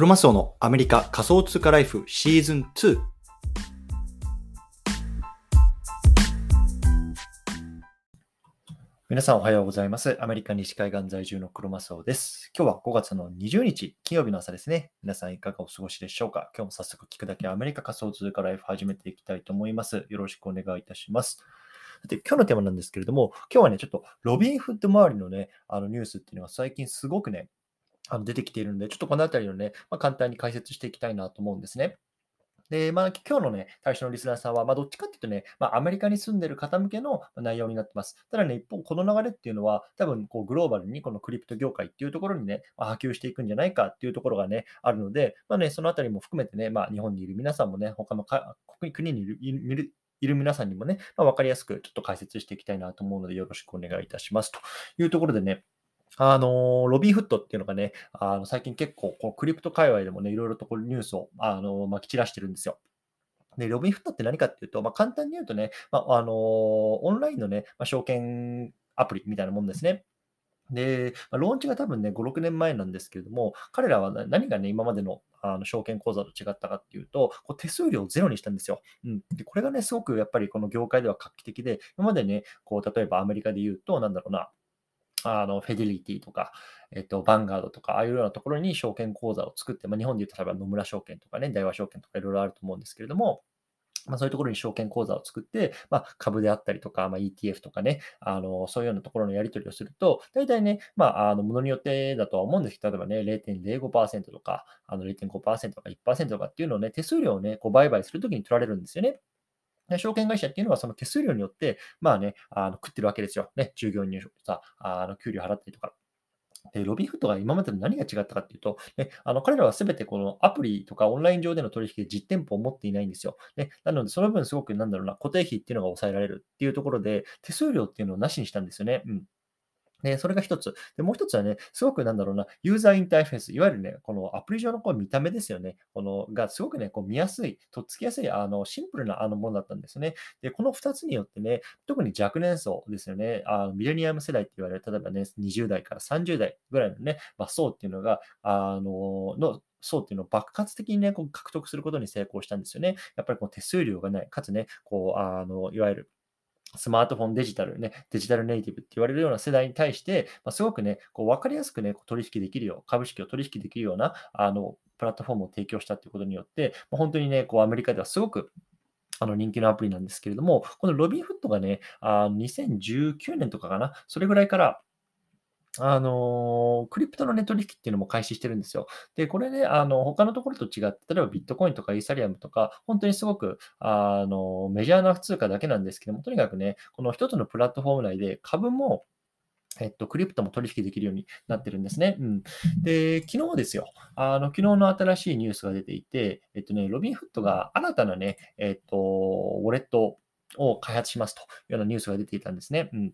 クロマスオのアメリカ仮想通貨ライフシーズン2。皆さんおはようございます。アメリカ西海岸在住のクロマスオです。今日は5月の20日、金曜日の朝ですね。皆さんいかがお過ごしでしょうか？今日も早速聞くだけアメリカ仮想通貨ライフ始めていきたいと思います。よろしくお願いいたします。で今日のテーマなんですけれども、今日はね、ちょっとロビンフッド周りのね、あのニュースっていうのが最近すごくね、あの出てきているので、ちょっとこのあたりをね、まあ、簡単に解説していきたいなと思うんですね。で、まあ、今日のね、対象のリスナーさんは、まあ、どっちかっていうとね、まあ、アメリカに住んでる方向けの内容になってます。ただね、一方、この流れっていうのは、多分、こう、グローバルに、このクリプト業界っていうところにね、まあ、波及していくんじゃないかっていうところがね、あるので、まあね、そのあたりも含めてね、まあ、日本にいる皆さんもね、他のか国にいるいるいる皆さんにもね、まあ、分かりやすくちょっと解説していきたいなと思うので、よろしくお願いいたします。というところでね、あのロビーフットっていうのがね、あの最近結構こうクリプト界隈でもね、いろいろとこうニュースをあのまき散らしてるんですよ。で、ロビンフットって何かっていうと、まあ、簡単に言うとね、まあ、あのオンラインのね、まあ、証券アプリみたいなもんですね。で、ま、ローンチが多分ね、5、6年前なんですけれども、彼らは何がね、今までのあの証券口座と違ったかっていうと、こう手数料をゼロにしたんですよ。うん。で、これがね、すごくやっぱりこの業界では画期的で、今までね、こう、例えばアメリカで言うと、なんだろうな、あの、フェデリティとか、えっと、バンガードとか、ああいうようなところに証券口座を作って、まあ、日本で言うと、例えば野村証券とかね、大和証券とかいろいろあると思うんですけれども、まあ、そういうところに証券口座を作って、まあ、株であったりとか、まあ、ETF とかね、あの、そういうようなところのやり取りをすると、大体ね、まあ、あの、ものによってだとは思うんですけど、例えばね、0.05%とか、0.5%とか1%とかっていうのをね、手数料をね、こう売買するときに取られるんですよね。で証券会社っていうのはその手数料によって、まあね、あの食ってるわけですよ。ね、従業員にさ、あの給料払ったりとか。で、ロビーフットが今までと何が違ったかっていうと、ね、あの彼らはすべてこのアプリとかオンライン上での取引で実店舗を持っていないんですよ。ね、なので、その分すごくなんだろうな、固定費っていうのが抑えられるっていうところで、手数料っていうのをなしにしたんですよね。うん。で、それが一つ。で、もう一つはね、すごくなんだろうな、ユーザーインターフェース、いわゆるね、このアプリ上のこう見た目ですよね。このがすごくね、こう見やすい、とっつきやすい、あの、シンプルなあのものだったんですね。で、この二つによってね、特に若年層ですよね、あのミレニアム世代って言われる、例えばね、20代から30代ぐらいのね、まあ、層っていうのが、あの、の層っていうのを爆発的にね、こう獲得することに成功したんですよね。やっぱりこう手数料がない、かつね、こう、あの、いわゆるスマートフォンデジタルね、デジタルネイティブって言われるような世代に対して、まあ、すごくね、こう分かりやすくね、取引できるよう、株式を取引できるような、あの、プラットフォームを提供したということによって、まあ、本当にね、こうアメリカではすごくあの人気のアプリなんですけれども、このロビンフットがね、あ2019年とかかな、それぐらいから、あのクリプトのね、取引っていうのも開始してるんですよ。で、これね、あの、他のところと違って、例えばビットコインとかイーサリアムとか、本当にすごく、あの、メジャーな通貨だけなんですけども、とにかくね、この一つのプラットフォーム内で株も、えっと、クリプトも取引できるようになってるんですね。うん。で、昨日ですよ。あの、昨日の新しいニュースが出ていて、えっとね、ロビンフットが新たなね、えっと、ウォレットを開発しますというようなニュースが出ていたんですね。うん。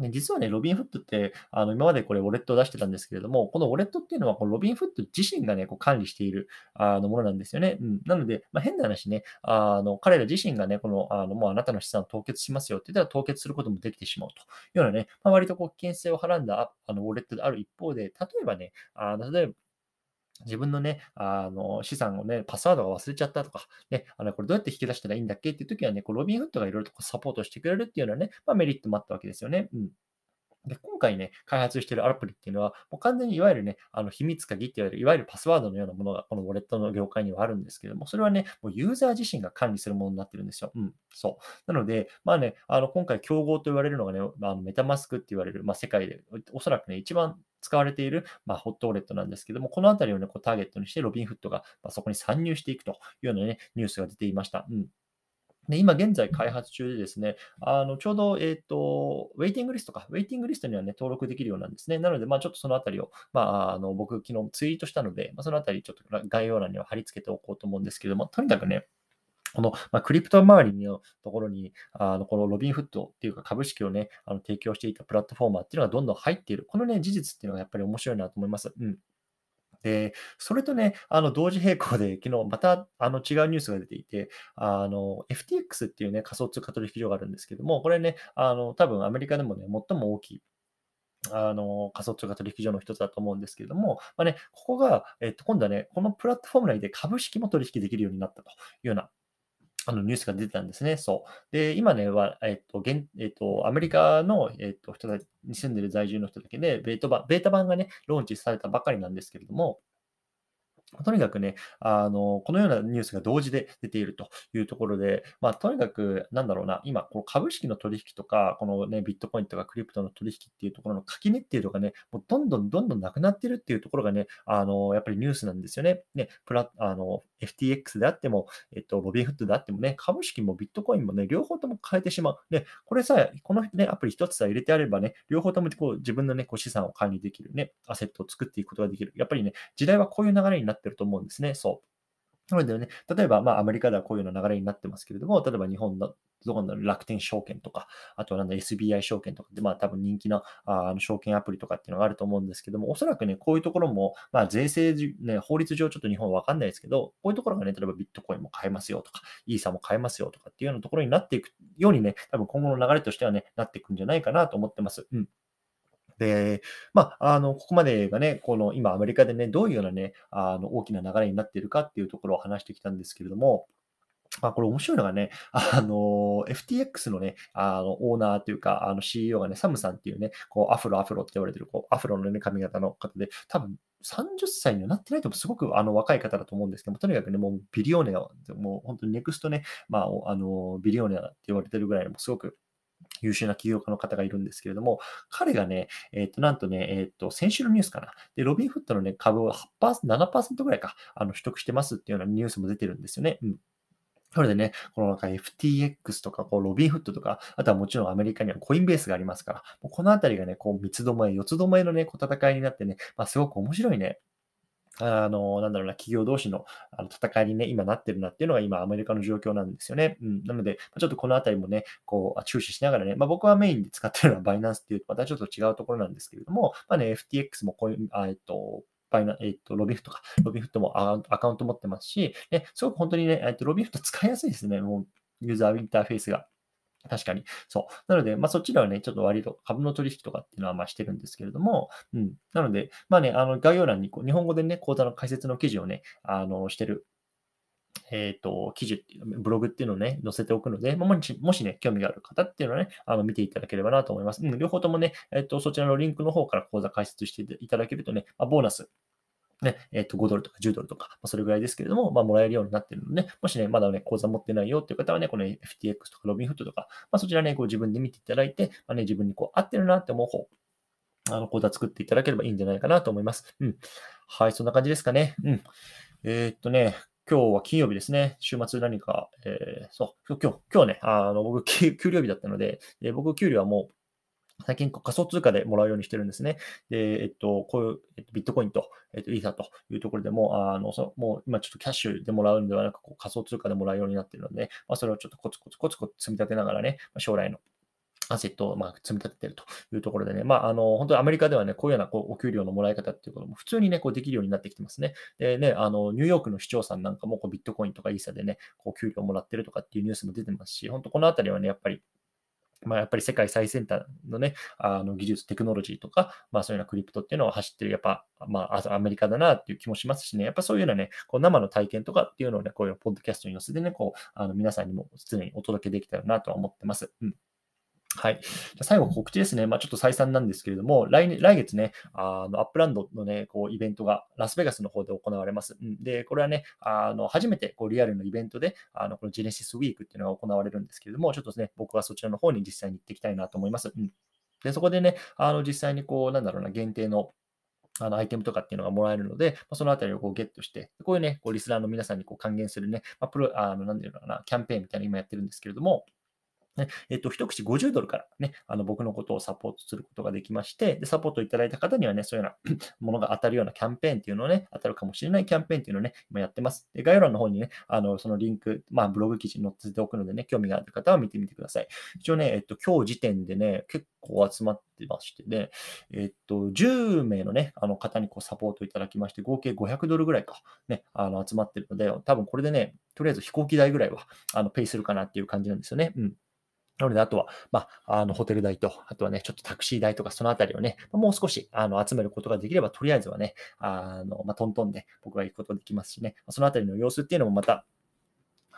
で実はね、ロビンフットって、あの今までこれ、ウォレットを出してたんですけれども、このウォレットっていうのは、このロビンフット自身がね、こう管理しているあのものなんですよね。うん、なので、まあ、変な話ね、あの彼ら自身がね、このあのもうあなたの資産を凍結しますよって言ったら凍結することもできてしまうというようなね、まあ、割とこう危険性をはらんだあのウォレットである一方で、例えばね、あの例えば自分のね、あの、資産をね、パスワードが忘れちゃったとか、ね、あの、これどうやって引き出したらいいんだっけっていう時はね、こうロビンフットがいろいろとサポートしてくれるっていうようなね、まあ、メリットもあったわけですよね。うん。で、今回ね、開発しているアプリっていうのは、もう完全にいわゆるね、あの秘密鍵って言われる、いわゆるパスワードのようなものが、このウォレットの業界にはあるんですけども、それはね、もうユーザー自身が管理するものになってるんですよ。うん、そう。なので、まあね、あの今回競合と言われるのがね、あのメタマスクって言われる、まあ、世界でおそらくね、一番使われている、まあ、ホットウォレットなんですけども、このあたりをね、こうターゲットにして、ロビンフットが、まあ、そこに参入していくというようなね、ニュースが出ていました。うんで今現在開発中でですね、あのちょうど、えっ、と、ウェイティングリストか、ウェイティングリストにはね、登録できるようなんですね。なので、まあちょっとそのあたりを、まああの僕昨日ツイートしたので、まあ、そのあたりちょっと概要欄には貼り付けておこうと思うんですけども、とにかくね、この、まあ、クリプト周りのところに、あのこのロビンフットっていうか株式をね、あの提供していたプラットフォーマーっていうのがどんどん入っている。このね、事実っていうのがやっぱり面白いなと思います。うん。で、それとね、あの同時並行で、昨日またあの違うニュースが出ていて、あの FTX っていうね、仮想通貨取引所があるんですけども、これね、あの多分アメリカでもね、最も大きいあの、仮想通貨取引所の一つだと思うんですけれども、まあね、ここが、えっと、今度はね、このプラットフォーム内で株式も取引できるようになったというようなあのニュースが出てたんですね。そう。で、今ね、は、えっと、現えっと、アメリカの、えっと、人に住んでる在住の人だけで、ベータ版、ベータ版がね、ローンチされたばかりなんですけれども、とにかくね、あの、このようなニュースが同時で出ているというところで、まあ、とにかく、なんだろうな、今、この株式の取引とか、このね、ビットコインとかクリプトの取引っていうところの垣根っていうのがね、もうどんどんどんどんなくなってるっていうところがね、あの、やっぱりニュースなんですよね。ね、プラ、あの、FTX であっても、えっと、ロビンフットであってもね、株式もビットコインもね、両方とも変えてしまう。で、これさえ、このね、アプリ一つさえ入れてあればね、両方ともこう自分のね、こう資産を管理できるね、アセットを作っていくことができる。やっぱりね、時代はこういう流れになってると思うんですね。そう。なのでね、例えば、まあ、アメリカではこういうの流れになってますけれども、例えば日本のどこの楽天証券とか、あとはなんだ SBI 証券とかって、まあ多分人気なあの証券アプリとかっていうのがあると思うんですけども、おそらくね、こういうところも、まあ税制、ね、法律上ちょっと日本はわかんないですけど、こういうところがね、例えばビットコインも買えますよとか、イーサも買えますよとかっていうようなところになっていくようにね、多分今後の流れとしてはね、なっていくんじゃないかなと思ってます。うん。で、まあ、あの、ここまでがね、この今アメリカでね、どういうようなね、あの、大きな流れになっているかっていうところを話してきたんですけれども、まあ、これ面白いのがね、あの、FTX のね、あの、オーナーというか、あの CEO がね、サムさんっていうね、こう、アフロアフロって言われてる、こう、アフロのね、髪型の方で、多分30歳にはなってないとすごくあの若い方だと思うんですけども、とにかくね、もうビリオネア、もう本当にネクストね、まあ、あの、ビリオネアって言われてるぐらいの、すごく優秀な起業家の方がいるんですけれども、彼がね、えっ、ー、と、なんとね、えっ、ー、と、先週のニュースかな。で、ロビンフットのね、株を8%、7%ぐらいか、あの、取得してますっていうようなニュースも出てるんですよね。うん。それでね、このなんか FTX とか、こう、ロビンフットとか、あとはもちろんアメリカにはコインベースがありますから、もうこのあたりがね、こう、三つどもえ、四つどもえのね、こう戦いになってね、まあ、すごく面白いね、あの、なんだろうな、企業同士のあの戦いにね、今なってるなっていうのが今アメリカの状況なんですよね。うん。なので、ちょっとこのあたりもね、こう、注視しながらね、まあ僕はメインで使ってるのはバイナンスっていうとまたちょっと違うところなんですけれども、まあね、FTX もこういう、あえっと、バイナ、えっと、ロビフとか、ロビフットもアカウント持ってますし、ね、すごく本当にね、えっと、ロビフット使いやすいですね。もう、ユーザーインターフェースが。確かに。そう。なので、まあ、そっちではね、ちょっと割と株の取引とかっていうのはまあしてるんですけれども、うん。なので、まあね、あの概要欄にこう日本語でね、講座の解説の記事をね、あの、してるえっ、ー、と、記事ブログっていうのをね、載せておくので、もしもしね、興味がある方っていうのはね、あの見ていただければなと思います。うん、両方ともね、えっ、ー、と、そちらのリンクの方から講座解説していただけるとね、まあ、ボーナスね、えっ、ー、と、5ドルとか10ドルとか、まあ、それぐらいですけれども、まあ、もらえるようになっているので、もしね、まだね、口座持ってないよっていう方はね、この FTX とか Robinhood とか、まあ、そちらね、こう自分で見ていただいて、まあね、自分にこう合ってるなって思う方、あの、講座作っていただければいいんじゃないかなと思います。うん。はい、そんな感じですかね。うん。えー、っとね、今日は金曜日ですね。週末何か、えー、そう、今日、今日ね、あの、僕、給料日だったので、で僕、給料はもう、最近仮想通貨でもらうようにしてるんですね。で、えっと、こういう、えっと、ビットコインと、えっと、イーサというところでも、あの、そもう今ちょっとキャッシュでもらうんではなく、こう仮想通貨でもらうようになっているので、まあ、それをちょっとコツコツコツコツ積み立てながらね、将来のアセットをまあ積み立てているというところでね、まあ、あの、本当にアメリカではね、こういうようなこうお給料のもらい方っていうことも普通にね、こうできるようになってきてますね。でね、あの、ニューヨークの市長さんなんかもこうビットコインとかイーサでね、こう給料もらってるとかっていうニュースも出てますし、本当このあたりはね、やっぱりまあ、やっぱり世界最先端のね、あの技術、テクノロジーとか、まあそういうようなクリプトっていうのを走ってる、やっぱ、まあアメリカだなっていう気もしますしね、やっぱそういうようなね、こう生の体験とかっていうのをね、こういうポッドキャストに載せてね、こう、あの皆さんにも常にお届けできたらなとは思ってます。うん。はい。じゃ最後、告知ですね。まあ、ちょっと再三なんですけれども、来来月ね、あのアップランドのね、こうイベントがラスベガスの方で行われます。うん、で、これはね、あの初めてこうリアルのイベントで、あのこのジェネシスウィークっていうのが行われるんですけれども、ちょっとですね、僕はそちらの方に実際に行っていきたいなと思います。うん、で、そこでね、あの実際にこう、なんだろうな、限定のあのアイテムとかっていうのがもらえるので、まあ、そのあたりをこうゲットして、こういうね、こうリスナーの皆さんにこう還元するね、まあ、プロ、あの、なんていうのかな、キャンペーンみたいなの今やってるんですけれども、ね、えっと、一口50ドルからね、あの、僕のことをサポートすることができまして、で、サポートいただいた方にはね、そういうような ものが当たるようなキャンペーンっていうのをね、当たるかもしれないキャンペーンっていうのをね、今やってます。で、概要欄の方にね、あの、そのリンク、まあ、ブログ記事に載せておくのでね、興味がある方は見てみてください。一応ね、えっと、今日時点でね、結構集まってましてね、えっと、10名のね、あの方にこうサポートいただきまして、合計500ドルぐらいか、ね、あの、集まってるので、多分これでね、とりあえず飛行機代ぐらいは、あの、ペイするかなっていう感じなんですよね。うん。なので、あとは、まあ、あの、ホテル代と、あとはね、ちょっとタクシー代とか、そのあたりをね、もう少し、あの、集めることができれば、とりあえずはね、あの、まあ、トントンで僕が行くことができますしね、そのあたりの様子っていうのもまた、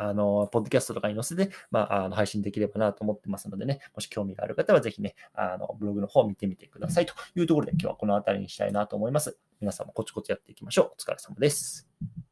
あの、ポッドキャストとかに載せて、まあ、あの配信できればなと思ってますのでね、もし興味がある方はぜひね、あの、ブログの方を見てみてくださいというところで、今日はこの辺りにしたいなと思います。皆さんもコツコツやっていきましょう。お疲れ様です。